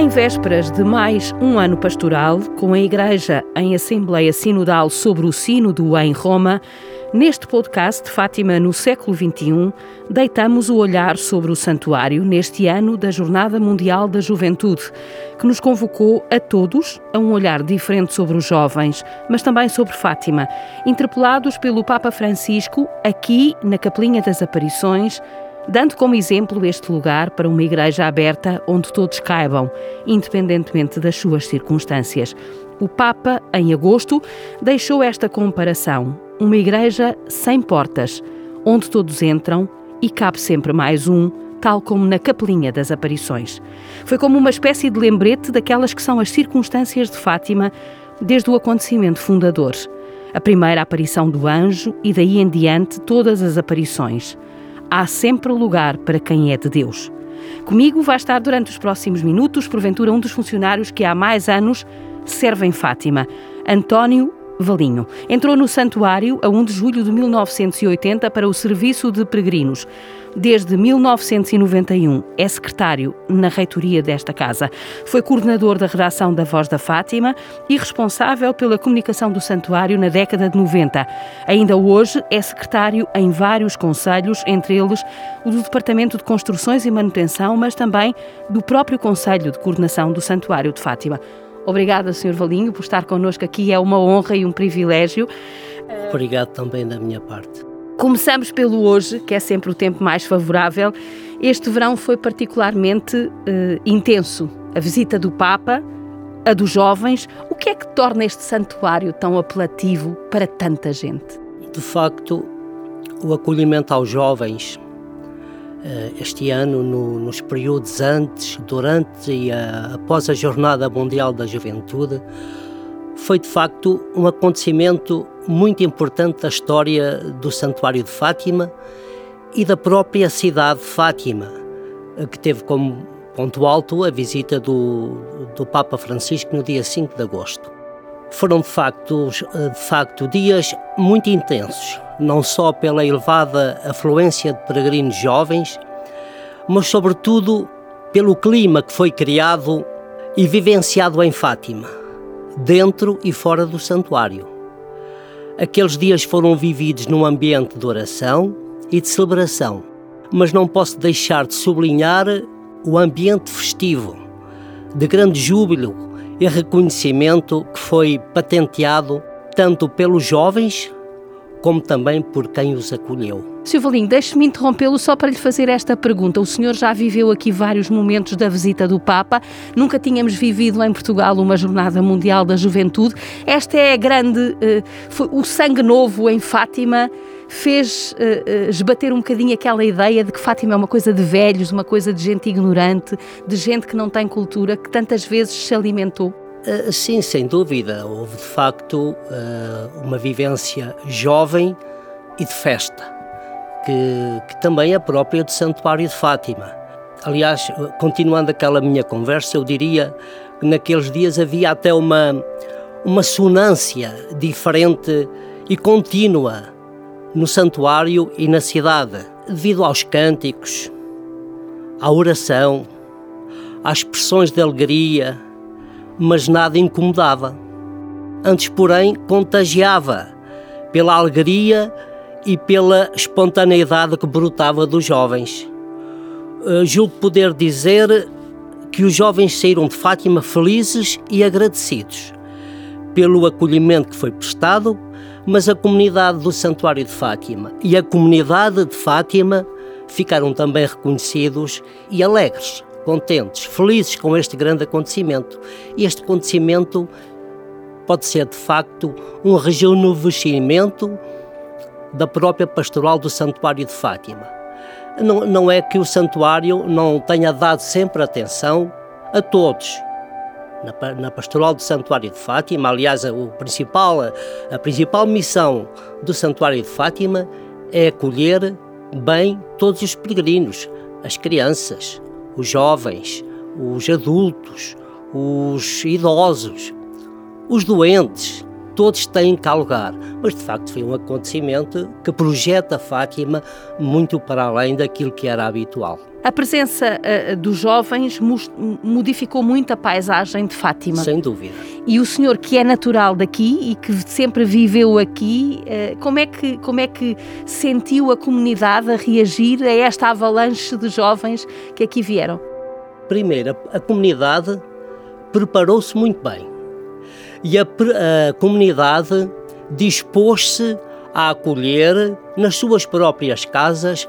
Em vésperas de mais um ano pastoral, com a Igreja em Assembleia Sinodal sobre o Sínodo em Roma, neste podcast Fátima no século XXI, deitamos o olhar sobre o santuário neste ano da Jornada Mundial da Juventude, que nos convocou a todos a um olhar diferente sobre os jovens, mas também sobre Fátima, interpelados pelo Papa Francisco aqui na Capelinha das Aparições dando como exemplo este lugar para uma igreja aberta onde todos caibam, independentemente das suas circunstâncias. O Papa, em agosto, deixou esta comparação: uma igreja sem portas, onde todos entram e cabe sempre mais um, tal como na Capelinha das Aparições. Foi como uma espécie de lembrete daquelas que são as circunstâncias de Fátima desde o acontecimento fundador. A primeira aparição do anjo e daí em diante todas as aparições há sempre lugar para quem é de Deus. Comigo vai estar durante os próximos minutos, porventura, um dos funcionários que há mais anos serve em Fátima, António Valinho. Entrou no santuário a 1 de julho de 1980 para o serviço de peregrinos. Desde 1991 é secretário na reitoria desta casa. Foi coordenador da redação da Voz da Fátima e responsável pela comunicação do santuário na década de 90. Ainda hoje é secretário em vários conselhos, entre eles o do Departamento de Construções e Manutenção, mas também do próprio Conselho de Coordenação do Santuário de Fátima. Obrigada, Sr. Valinho, por estar connosco aqui. É uma honra e um privilégio. Obrigado também da minha parte. Começamos pelo hoje, que é sempre o tempo mais favorável. Este verão foi particularmente uh, intenso. A visita do Papa, a dos jovens. O que é que torna este santuário tão apelativo para tanta gente? De facto, o acolhimento aos jovens eh, este ano, no, nos períodos antes, durante e a, após a Jornada Mundial da Juventude, foi de facto um acontecimento muito importante da história do Santuário de Fátima e da própria cidade de Fátima, que teve como ponto alto a visita do, do Papa Francisco no dia 5 de agosto. Foram de facto, de facto dias muito intensos, não só pela elevada afluência de peregrinos jovens, mas sobretudo pelo clima que foi criado e vivenciado em Fátima, dentro e fora do santuário. Aqueles dias foram vividos num ambiente de oração e de celebração, mas não posso deixar de sublinhar o ambiente festivo, de grande júbilo e reconhecimento que foi patenteado tanto pelos jovens como também por quem os acolheu. Sr. Valinho, deixe-me interrompê-lo só para lhe fazer esta pergunta. O senhor já viveu aqui vários momentos da visita do Papa, nunca tínhamos vivido em Portugal uma Jornada Mundial da Juventude. Esta é a grande. Uh, foi, o sangue novo em Fátima fez uh, uh, esbater um bocadinho aquela ideia de que Fátima é uma coisa de velhos, uma coisa de gente ignorante, de gente que não tem cultura, que tantas vezes se alimentou. Sim, sem dúvida. Houve de facto uma vivência jovem e de festa, que, que, também é própria do Santuário de Fátima. Aliás, continuando aquela minha conversa, eu diria que naqueles dias havia até uma, uma sonância diferente e contínua no santuário e na cidade, devido aos cânticos, à oração, às expressões de alegria mas nada incomodava. Antes, porém, contagiava pela alegria e pela espontaneidade que brotava dos jovens. Uh, julgo poder dizer que os jovens saíram de Fátima felizes e agradecidos pelo acolhimento que foi prestado, mas a comunidade do Santuário de Fátima e a comunidade de Fátima ficaram também reconhecidos e alegres contentes, felizes com este grande acontecimento. E este acontecimento pode ser de facto um rejuvenescimento da própria pastoral do Santuário de Fátima. Não, não é que o santuário não tenha dado sempre atenção a todos, na, na, pastoral do Santuário de Fátima. Aliás, a, o principal, a principal missão do Santuário de Fátima é acolher bem todos os peregrinos, as crianças, os jovens, os adultos, os idosos, os doentes, todos têm cá lugar. Mas de facto foi um acontecimento que projeta Fátima muito para além daquilo que era habitual. A presença uh, dos jovens modificou muito a paisagem de Fátima. Sem dúvida. E o senhor, que é natural daqui e que sempre viveu aqui, uh, como, é que, como é que sentiu a comunidade a reagir a esta avalanche de jovens que aqui vieram? Primeiro, a, a comunidade preparou-se muito bem. E a, a comunidade dispôs-se a acolher nas suas próprias casas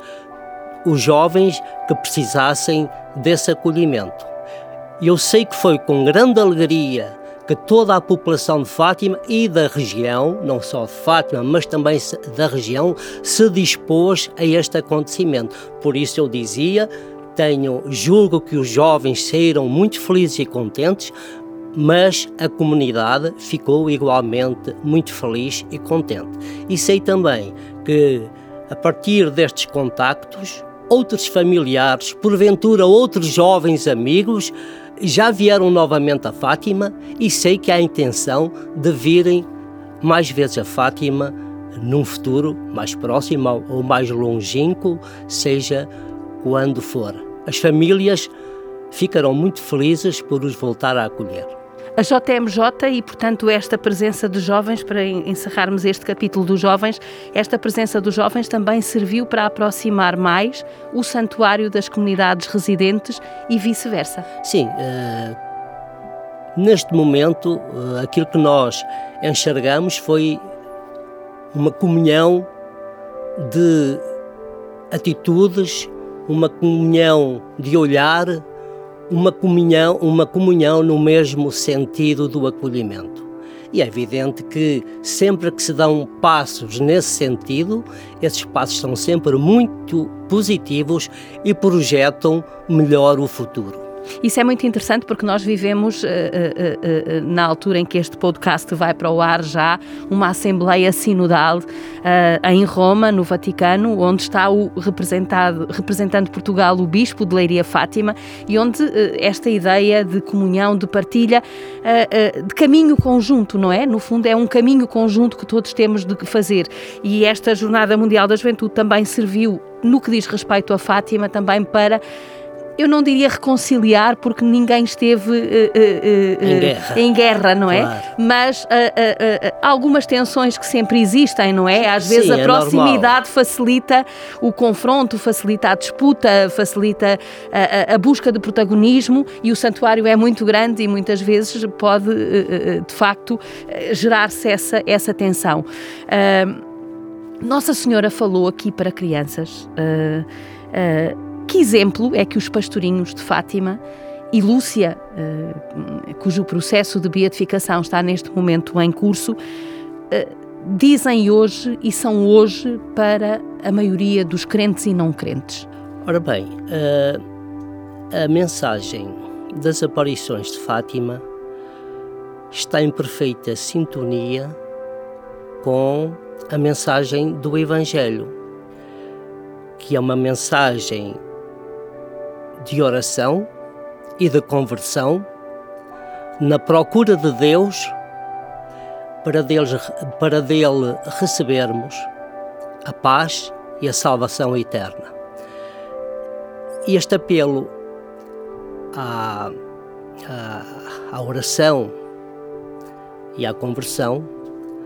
os jovens que precisassem desse acolhimento. Eu sei que foi com grande alegria que toda a população de Fátima e da região, não só de Fátima, mas também da região, se dispôs a este acontecimento. Por isso eu dizia, tenho, julgo que os jovens saíram muito felizes e contentes, mas a comunidade ficou igualmente muito feliz e contente. E sei também que a partir destes contactos outros familiares, porventura outros jovens amigos, já vieram novamente a Fátima e sei que há a intenção de virem mais vezes a Fátima num futuro mais próximo ou mais longínquo, seja quando for. As famílias ficarão muito felizes por os voltar a acolher a JMJ e, portanto, esta presença de jovens, para encerrarmos este capítulo dos jovens, esta presença dos jovens também serviu para aproximar mais o santuário das comunidades residentes e vice-versa. Sim. Uh, neste momento, uh, aquilo que nós enxergamos foi uma comunhão de atitudes, uma comunhão de olhar, uma comunhão, uma comunhão no mesmo sentido do acolhimento. E é evidente que sempre que se dão passos nesse sentido, esses passos são sempre muito positivos e projetam melhor o futuro. Isso é muito interessante porque nós vivemos, uh, uh, uh, na altura em que este podcast vai para o ar, já uma Assembleia Sinodal em Roma, no Vaticano, onde está o representado, representando Portugal o Bispo de Leiria Fátima e onde esta ideia de comunhão, de partilha, de caminho conjunto, não é? No fundo, é um caminho conjunto que todos temos de fazer. E esta Jornada Mundial da Juventude também serviu, no que diz respeito a Fátima, também para eu não diria reconciliar, porque ninguém esteve uh, uh, em, guerra. em, guerra. não é? Claro. Mas algumas tensões que sempre existem, não é? Às vezes Sim, a é proximidade facilita o confronto, facilita a disputa, facilita a, a, busca de protagonismo e o santuário é muito grande e muitas vezes pode, de facto, gerar-se essa, essa tensão. Nossa Senhora falou aqui para crianças. Que exemplo é que os pastorinhos de Fátima e Lúcia, uh, cujo processo de beatificação está neste momento em curso, uh, dizem hoje e são hoje para a maioria dos crentes e não crentes? Ora bem, uh, a mensagem das aparições de Fátima está em perfeita sintonia com a mensagem do Evangelho, que é uma mensagem de oração e de conversão na procura de Deus para, deles, para dele recebermos a paz e a salvação eterna. Este apelo à, à, à oração e à conversão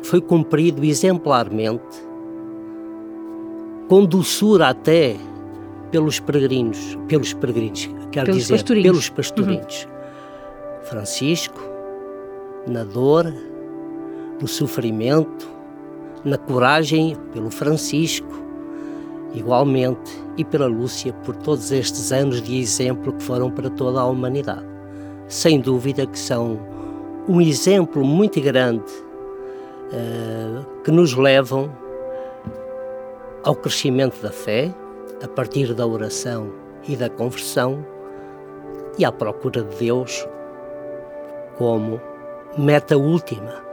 foi cumprido exemplarmente, com doçura até pelos peregrinos, pelos peregrinos, quero pelos dizer, pastorinhos. pelos pastorinhos. Uhum. Francisco, na dor, no sofrimento, na coragem, pelo Francisco, igualmente, e pela Lúcia, por todos estes anos de exemplo que foram para toda a humanidade. Sem dúvida que são um exemplo muito grande uh, que nos levam ao crescimento da fé, a partir da oração e da conversão e à procura de Deus como meta última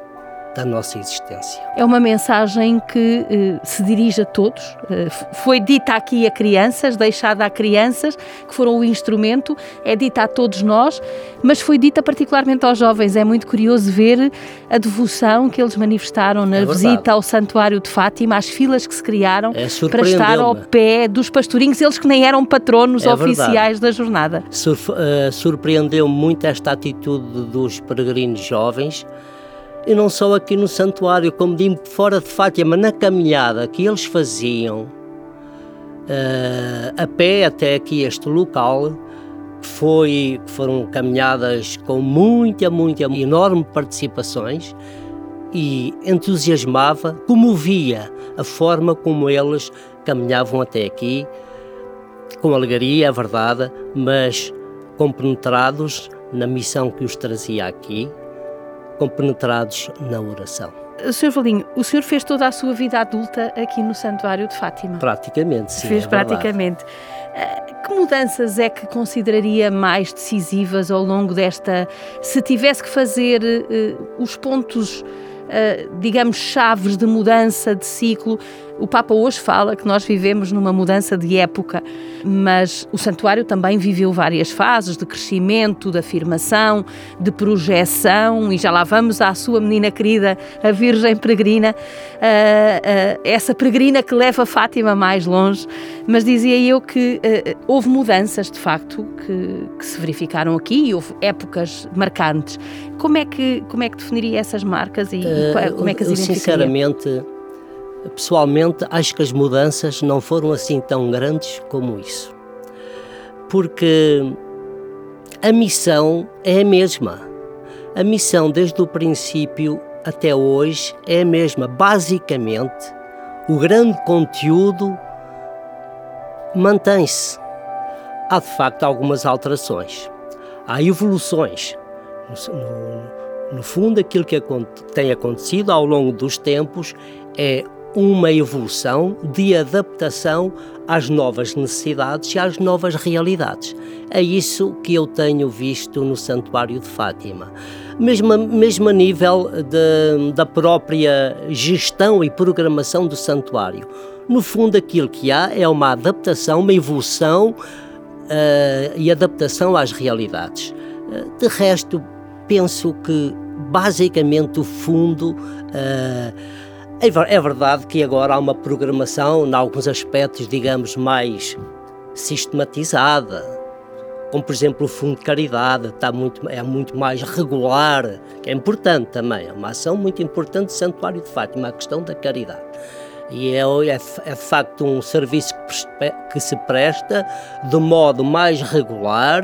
da nossa existência. É uma mensagem que eh, se dirige a todos. Eh, foi dita aqui a crianças, deixada a crianças, que foram o instrumento, é dita a todos nós, mas foi dita particularmente aos jovens. É muito curioso ver a devoção que eles manifestaram na é visita ao Santuário de Fátima, as filas que se criaram é para estar ao pé dos pastorinhos, eles que nem eram patronos é oficiais verdade. da jornada. Sur uh, Surpreendeu muito esta atitude dos peregrinos jovens e não só aqui no santuário, como digo, fora de Fátima, na caminhada que eles faziam uh, a pé até aqui este local, foi, foram caminhadas com muita, muita, enorme participações e entusiasmava, comovia a forma como eles caminhavam até aqui, com alegria, é verdade, mas compenetrados na missão que os trazia aqui compenetrados na oração. Sr. Valinho, o senhor fez toda a sua vida adulta aqui no Santuário de Fátima? Praticamente, sim. Fez é praticamente. Verdade. Que mudanças é que consideraria mais decisivas ao longo desta. Se tivesse que fazer uh, os pontos, uh, digamos, chaves de mudança de ciclo, o Papa hoje fala que nós vivemos numa mudança de época, mas o santuário também viveu várias fases de crescimento, de afirmação, de projeção, e já lá vamos à sua menina querida, a Virgem Peregrina, uh, uh, essa peregrina que leva Fátima mais longe. Mas dizia eu que uh, houve mudanças, de facto, que, que se verificaram aqui e houve épocas marcantes. Como é que, como é que definiria essas marcas e, e como é que as identificaria? Sinceramente, Pessoalmente, acho que as mudanças não foram assim tão grandes como isso. Porque a missão é a mesma. A missão, desde o princípio até hoje, é a mesma. Basicamente, o grande conteúdo mantém-se. Há de facto algumas alterações. Há evoluções. No, no, fundo, aquilo que tem acontecido ao longo dos tempos é uma evolução de adaptação às novas necessidades e às novas realidades. É isso que eu tenho visto no Santuário de Fátima. Mesmo, mesmo a nível de, da própria gestão e programação do santuário. No fundo, aquilo que há é uma adaptação, uma evolução uh, e adaptação às realidades. Uh, de resto, penso que basicamente o fundo. Uh, é, é verdade que agora há uma programação, em alguns aspectos, digamos, mais sistematizada, como por exemplo o Fundo de Caridade, está muito, é muito mais regular, que é importante também, é uma ação muito importante do Santuário de Fátima, a questão da caridade. E é, é, é de facto um serviço que, se presta de modo mais regular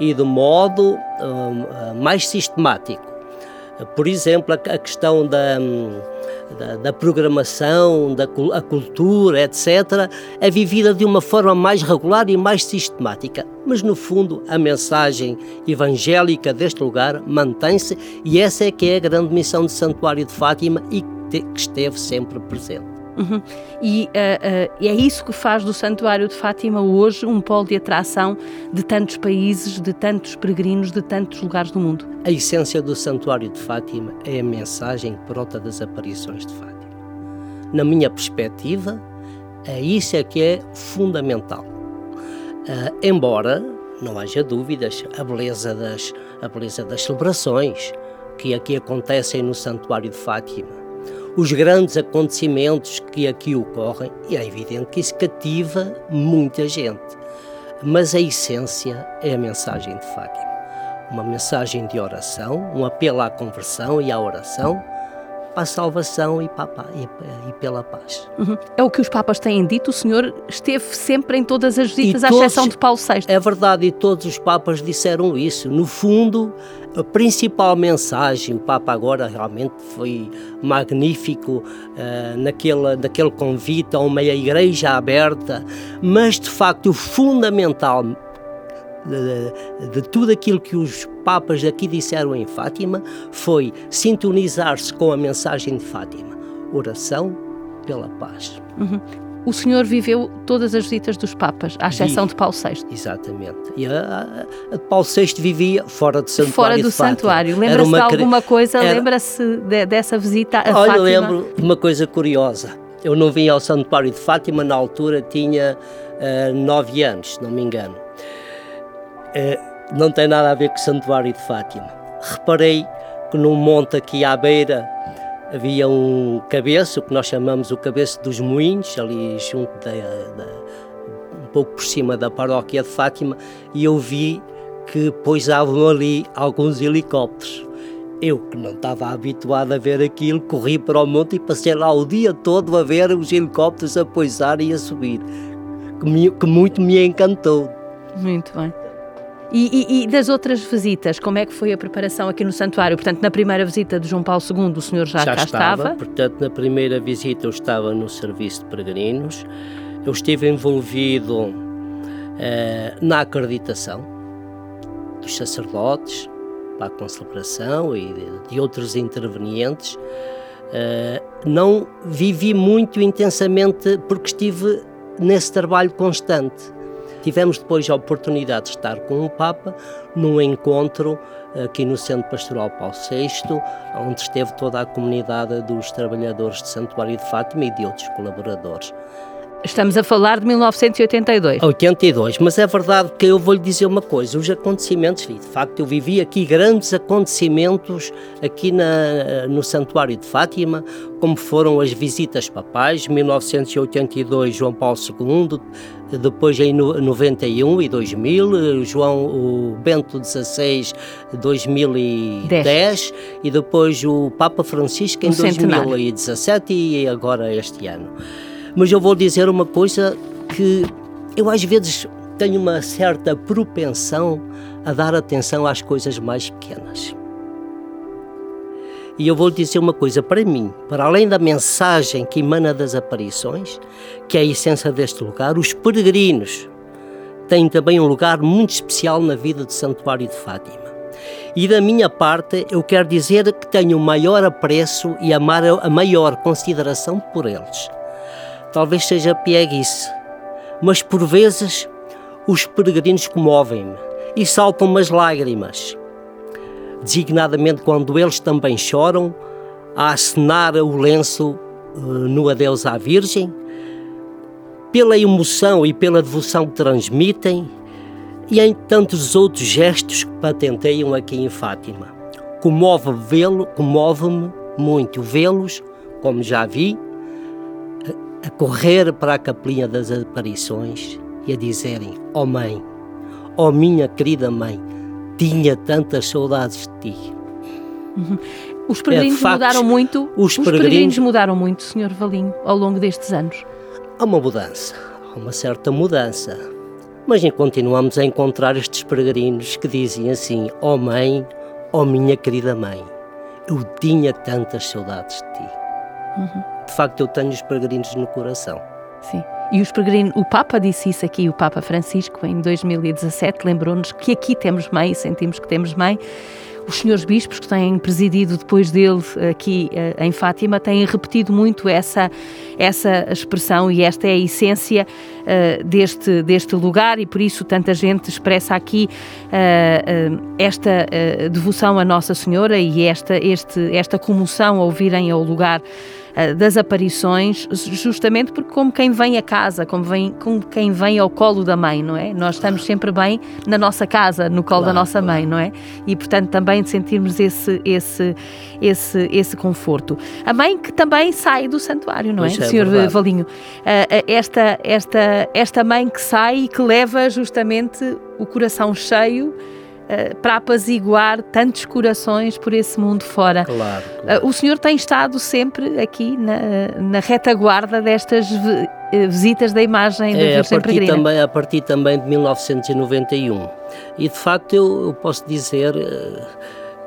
e de modo um, mais sistemático. Por exemplo, a, questão da. Um, da, da programação, da a cultura, etc., é vivida de uma forma mais regular e mais sistemática. Mas, no fundo, a mensagem evangélica deste lugar mantém-se e essa é que é a grande missão do Santuário de Fátima e que esteve sempre presente. Uhum. E, uh, uh, é isso que faz do Santuário de Fátima hoje um polo de atração de tantos países, de tantos peregrinos, de tantos lugares do mundo. A essência do Santuário de Fátima é a mensagem que brota das aparições de Fátima. Na minha perspectiva, é isso é que é fundamental. Uh, embora não haja dúvidas, a beleza das, a beleza das celebrações que aqui acontecem no Santuário de Fátima os grandes acontecimentos que aqui ocorrem, e é evidente que isso cativa muita gente. Mas a essência é a mensagem de Fátima. Uma mensagem de oração, um apelo à conversão e à oração, para a salvação e, para, e, e pela paz. Uhum. É o que os Papas têm dito, o Senhor esteve sempre em todas as visitas, à exceção de Paulo VI. É verdade, e todos os Papas disseram isso. No fundo, a principal mensagem, o Papa agora realmente foi magnífico uh, naquele, naquele convite a uma igreja aberta, mas de facto o fundamental de, de, tudo aquilo que os papas aqui disseram em Fátima foi sintonizar-se com a mensagem de Fátima. Oração pela paz. Uhum. o senhor viveu todas as visitas dos Papas, à exceção de Paulo VI. Exatamente. E a, a, a Paulo VI vivia fora do santuário. Fora do santuário. Lembra-se de alguma coisa? Era... Lembra-se de, dessa visita a Olha, Fátima? lembro de uma coisa curiosa. Eu não vim ao santuário de Fátima, na altura tinha uh, nove anos, se não me engano. Uh, não tem nada a ver com o santuário de Fátima. Reparei que num monte aqui à beira havia um cabeço, que nós chamamos o cabeço dos moinhos, ali junto da, da, um pouco por cima da paróquia de Fátima, e eu vi que pousavam ali alguns helicópteros. Eu, que não estava habituado a ver aquilo, corri para o monte e passei lá o dia todo a ver os helicópteros a pousar e a subir, que, me, que muito me encantou. Muito bem. E, e, e, das outras visitas, como é que foi a preparação aqui no santuário? Portanto, na primeira visita de João Paulo II, o senhor já, já cá estava, estava? Portanto, na primeira visita eu estava no serviço de peregrinos. Eu estive envolvido eh, na acreditação dos sacerdotes para a concelebração e de, de outros intervenientes. Uh, não vivi muito intensamente porque estive nesse trabalho constante. Tivemos depois a oportunidade de estar com o Papa num encontro aqui no Centro Pastoral Paulo VI, onde esteve toda a comunidade dos trabalhadores de Santuário de Fátima e de outros colaboradores. Estamos a falar de 1982. 82, mas é verdade que eu vou lhe dizer uma coisa, os acontecimentos, de facto eu vivi aqui grandes acontecimentos aqui na, no Santuário de Fátima, como foram as visitas papais, 1982 João Paulo II, depois em 91 e 2000, João o Bento XVI 2010 Dez. e depois o Papa Francisco em 2017 e agora este ano. Mas eu vou dizer uma coisa que eu às vezes tenho uma certa propensão a dar atenção às coisas mais pequenas. E eu vou dizer uma coisa para mim, para além da mensagem que emana das aparições, que é a essência deste lugar, os peregrinos têm também um lugar muito especial na vida do Santuário de Fátima. E da minha parte, eu quero dizer que tenho o maior apreço e a maior consideração por eles. Talvez seja pieguice, mas por vezes os peregrinos comovem-me e saltam-me as lágrimas, designadamente quando eles também choram, a acenar o lenço uh, no adeus à Virgem, pela emoção e pela devoção que transmitem e em tantos outros gestos que patenteiam aqui em Fátima. Comove-me vê-lo, comove-me muito vê-los, como já vi, a correr para a capelinha das aparições e a dizerem: Oh mãe, oh minha querida mãe, tinha tantas saudades de ti. Uhum. Os peregrinos é, mudaram muito. Os, os peregrinos... peregrinos mudaram muito, Sr. Valinho, ao longo destes anos. Há uma mudança, há uma certa mudança. Mas continuamos a encontrar estes peregrinos que dizem assim: Oh mãe, oh minha querida mãe, eu tinha tantas saudades de ti. Uhum de facto eu tenho os peregrinos no coração. Sim. E os peregrinos, o Papa disse isso aqui, o Papa Francisco, em 2017, lembrou-nos que aqui temos mãe, sentimos que temos mãe. Os senhores bispos que têm presidido depois dele aqui eh, em Fátima têm repetido muito essa, essa expressão e esta é a essência uh, deste, deste lugar e por isso tanta gente expressa aqui uh, uh, esta devoção a Nossa Senhora e esta, este, esta comoção ao virem ao lugar das aparições, justamente porque como quem vem a casa, como, vem, como quem vem ao colo da mãe, não é? Nós estamos sempre bem na nossa casa, no colo claro, da nossa claro. mãe, não é? E portanto também de sentirmos esse, esse, esse, esse conforto. A mãe que também sai do santuário, não é, é Senhor verdade. Valinho? Uh, esta, esta, esta mãe que sai e que leva justamente o coração cheio uh, para apaziguar tantos corações por esse mundo fora. Claro, claro. Uh, o senhor tem estado sempre aqui na, na retaguarda destas eh, visitas da imagem da é, Virgem a partir também A partir também de 1991. E de facto eu, eu posso dizer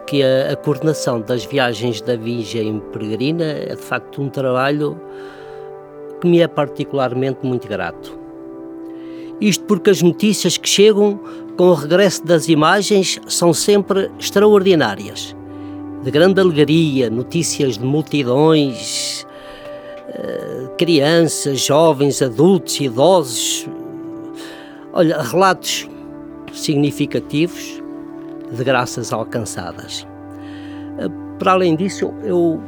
que a, a, coordenação das viagens da Virgem Peregrina é de facto um trabalho que me é particularmente muito grato. Isto porque as notícias que chegam com o regresso das imagens são sempre extraordinárias. De grande alegria, notícias de multidões uh, crianças, jovens, adultos, idosos. Olha, relatos significativos de graças alcançadas. Uh, para além disso, eu,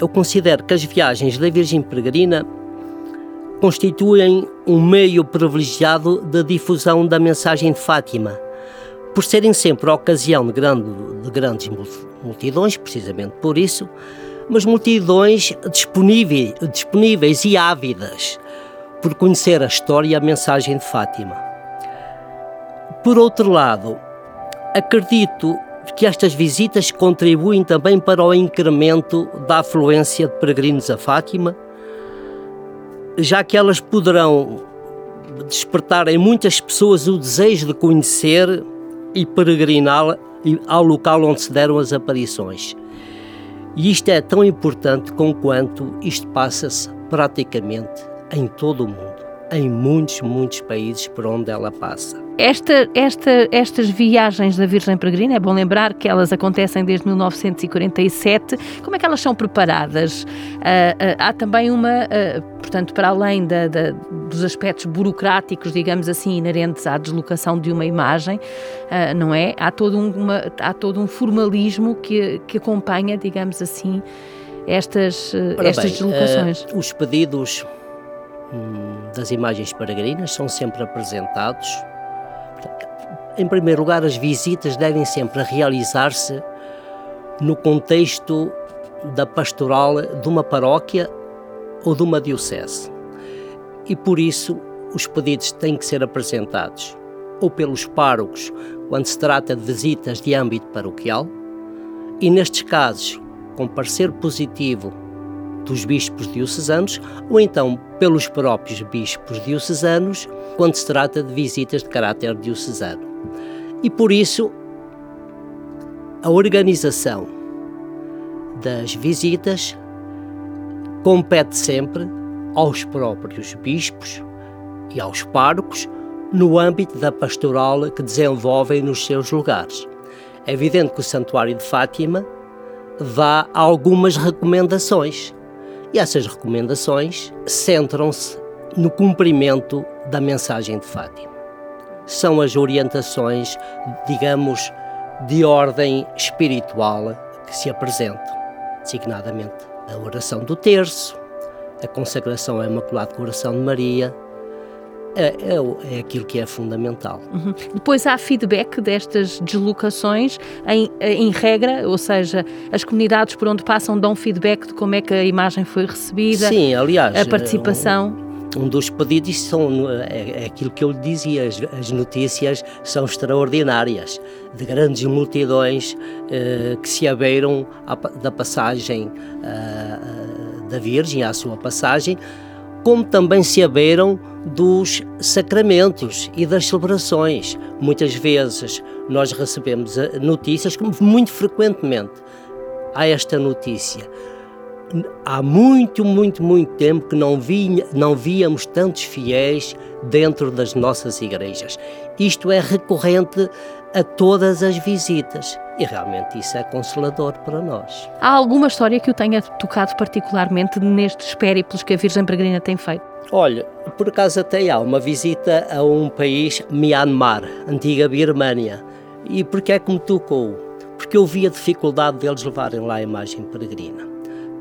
eu considero que as viagens da Virgem Peregrina constituem um meio privilegiado de difusão da mensagem de Fátima, por serem sempre a ocasião de, grande, de grandes multidões, precisamente por isso, mas multidões disponíveis, disponíveis e ávidas por conhecer a história e a mensagem de Fátima. Por outro lado, acredito que estas visitas contribuem também para o incremento da afluência de peregrinos a Fátima já que elas poderão despertar em muitas pessoas o desejo de conhecer e peregrinar ao local onde se deram as aparições. E isto é tão importante quanto isto passa-se praticamente em todo o mundo, em muitos, muitos países por onde ela passa. Esta, esta, estas viagens da Virgem Peregrina, é bom lembrar que elas acontecem desde 1947. Como é que elas são preparadas? Uh, uh, há também uma, uh, portanto, para além da, da, dos aspectos burocráticos, digamos assim, inerentes à deslocação de uma imagem, não é? Há todo um, uma, há todo um formalismo que, que acompanha, digamos assim, estas, estas bem, deslocações. os pedidos das imagens peregrinas são sempre apresentados em primeiro lugar, as visitas devem sempre realizar-se no contexto da pastoral de uma paróquia ou de uma diocese. E por isso, os pedidos têm que ser apresentados ou pelos párocos, quando se trata de visitas de âmbito paroquial, e nestes casos, com parecer positivo dos bispos diocesanos, ou então pelos próprios bispos diocesanos, quando se trata de visitas de caráter diocesano. E por isso, a organização das visitas compete sempre aos próprios bispos e aos párocos no âmbito da pastoral que desenvolvem nos seus lugares. É evidente que o Santuário de Fátima dá algumas recomendações e essas recomendações centram-se no cumprimento da mensagem de Fátima. São as orientações, digamos, de ordem espiritual que se apresentam, designadamente a oração do terço, a consagração ao Imaculado Coração de Maria, é, é, é, aquilo que é fundamental. Uhum. Depois há feedback destas deslocações em, em, regra, ou seja, as comunidades por onde passam dão feedback de como é que a imagem foi recebida. Sim, aliás, a participação um dos pedidos são é, é, aquilo que eu lhe dizia, as, as, notícias são extraordinárias, de grandes multidões eh, que se abeiram a, da passagem uh, da Virgem, à sua passagem, como também se abeiram dos sacramentos e das celebrações. Muitas vezes nós recebemos eh, notícias, como muito frequentemente há esta notícia há muito, muito, muito tempo que não, vinha, não víamos tantos fiéis dentro das nossas igrejas. Isto é recorrente a todas as visitas e realmente isso é consolador para nós. Há alguma história que o tenha tocado particularmente nestes périplos que a Virgem Peregrina tem feito? Olha, por acaso até há uma visita a um país, Myanmar, antiga Birmânia. E porquê é que me tocou? Porque eu vi a dificuldade deles levarem lá a imagem peregrina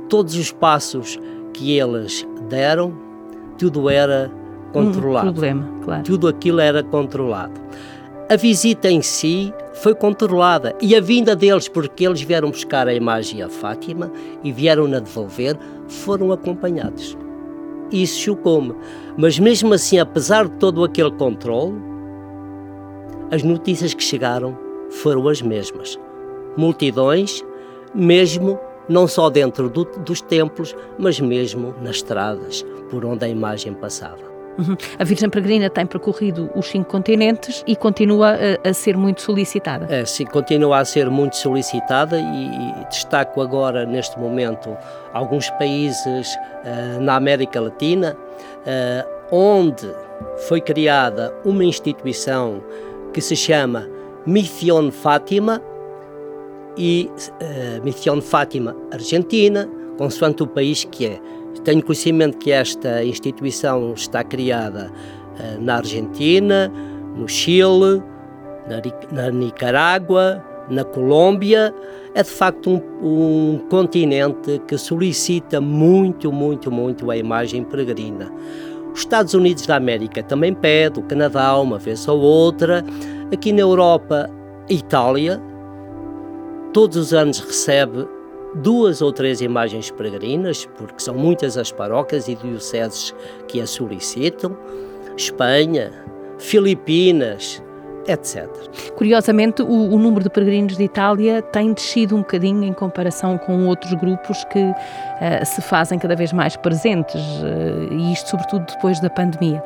todos os passos que eles deram, tudo era controlado. Um problema, claro. Tudo aquilo era controlado. A visita em si foi controlada e a vinda deles, porque eles vieram buscar a imagem a Fátima e vieram-na devolver, foram acompanhados. Isso chocou-me. Mas mesmo assim, apesar de todo aquele controle, as notícias que chegaram foram as mesmas. Multidões, mesmo não só dentro do, dos templos, mas mesmo nas estradas por onde a imagem passava. A Virgem Peregrina tem percorrido os cinco continentes e continua a, a, ser muito solicitada. É, sim, continua a ser muito solicitada e, e destaco agora, neste momento, alguns países uh, na América Latina, uh, onde foi criada uma instituição que se chama Missão Fátima, e uh, Fátima Argentina, consoante o país que é. Tenho conhecimento que esta instituição está criada na Argentina, no Chile, na, Nicarágua, na Colômbia, é de facto um, um, continente que solicita muito, muito, muito a imagem peregrina. Os Estados Unidos da América também pede, o Canadá uma vez ou outra. Aqui na Europa, Itália, todos os anos recebe duas ou três imagens peregrinas, porque são muitas as paróquias e dioceses que a solicitam. Espanha, Filipinas, etc. Curiosamente, o, o, número de peregrinos de Itália tem descido um bocadinho em comparação com outros grupos que uh, se fazem cada vez mais presentes, uh, e isto sobretudo depois da pandemia.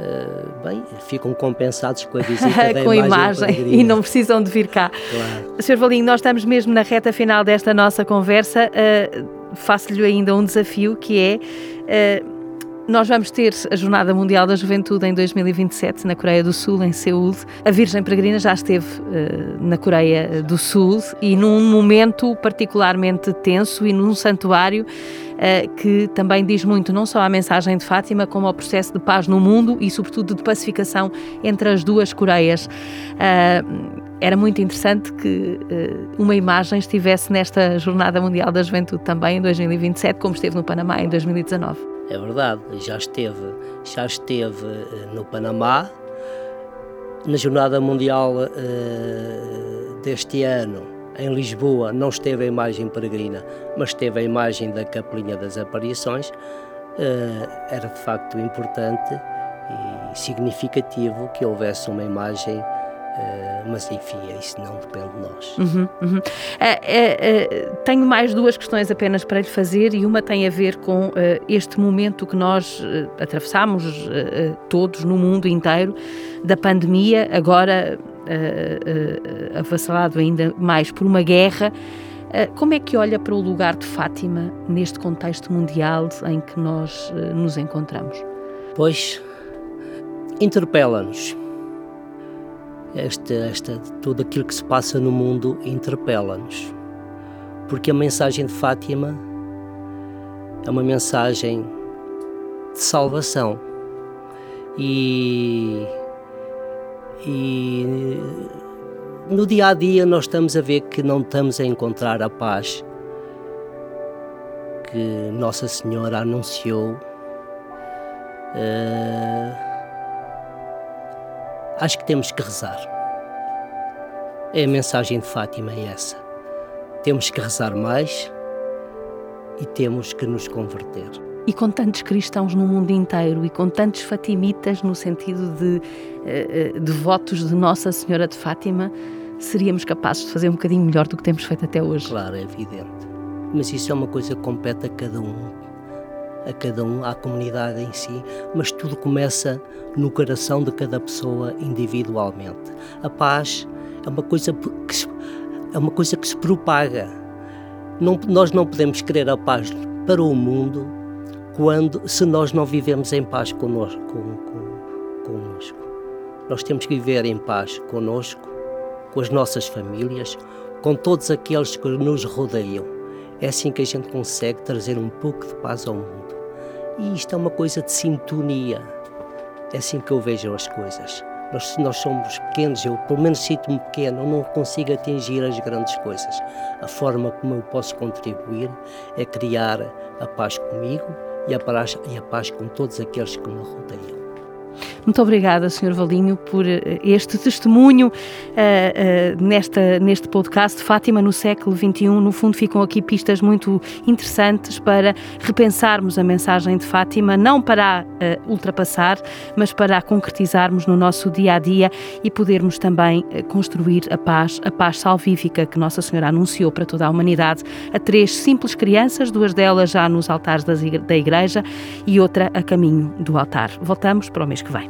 Uh, bem, ficam compensados com a visita da com imagem, a imagem e não precisam de vir cá. Claro. Sr. Valinho, nós estamos mesmo na reta final desta nossa conversa. Faço-lhe ainda um desafio que é nós vamos ter a Jornada Mundial da Juventude em 2027 na Coreia do Sul, em Seul. A Virgem Peregrina já esteve uh, na Coreia do Sul e num momento particularmente tenso e num santuário uh, que também diz muito não só à mensagem de Fátima, como ao processo de paz no mundo e, sobretudo, de pacificação entre as duas Coreias. Uh, era muito interessante que uma imagem estivesse nesta Jornada Mundial da Juventude também em 2027, como esteve no Panamá em 2019 é verdade, já esteve, já esteve eh, no Panamá, na Jornada Mundial uh, deste ano, em Lisboa, não esteve a imagem peregrina, mas esteve a imagem da Capelinha das Aparições. Uh, era de facto importante e significativo que houvesse uma imagem Uh, mas enfim, isso não depende de nós. Uhum, uhum. Uh, uh, tenho mais duas questões apenas para lhe fazer e uma tem a ver com este momento que nós atravessamos todos no mundo inteiro da pandemia, agora avassalado ainda mais por uma guerra. Como é que olha para o lugar de Fátima neste contexto mundial em que nós nos encontramos? Pois, interpela-nos esta, esta, tudo aquilo que se passa no mundo interpela-nos. Porque a mensagem de Fátima é uma mensagem de salvação. E, e no dia a dia nós estamos a ver que não estamos a encontrar a paz que Nossa Senhora anunciou. Uh, acho que temos que rezar. É a mensagem de Fátima é essa. Temos que rezar mais e temos que nos converter. E com tantos cristãos no mundo inteiro e com tantos fatimitas no sentido de eh, eh, devotos de Nossa Senhora de Fátima, seríamos capazes de fazer um bocadinho melhor do que temos feito até hoje. Claro, é evidente. Mas isso é uma coisa que compete a cada um a cada um, à comunidade em si, mas tudo começa no coração de cada pessoa individualmente. A paz é uma coisa que se, é uma coisa que se propaga. Não, nós não podemos querer a paz para o mundo quando se nós não vivemos em paz conosco, conosco. Nós temos que viver em paz conosco, com as nossas famílias, com todos aqueles que nos rodeiam. É assim que a gente consegue trazer um pouco de paz ao mundo. E isto é uma coisa de sintonia. É assim que eu vejo as coisas. Nós, nós somos pequenos, eu pelo menos sinto-me pequeno, eu não consigo atingir as grandes coisas. A forma como eu posso contribuir é criar a paz comigo e a paz, e a paz com todos aqueles que me rodeiam. Muito obrigada, Sr. Valinho, por eh, este testemunho uh, uh, nesta, neste podcast. Fátima no século XXI, no fundo, ficam aqui pistas muito interessantes para repensarmos a mensagem de Fátima, não para uh, ultrapassar, mas para a concretizarmos no nosso dia a dia e podermos também construir a paz, a paz salvífica que Nossa Senhora anunciou para toda a humanidade a três simples crianças, duas delas já nos altares da Igreja e outra a caminho do altar. Voltamos para o mês que vem.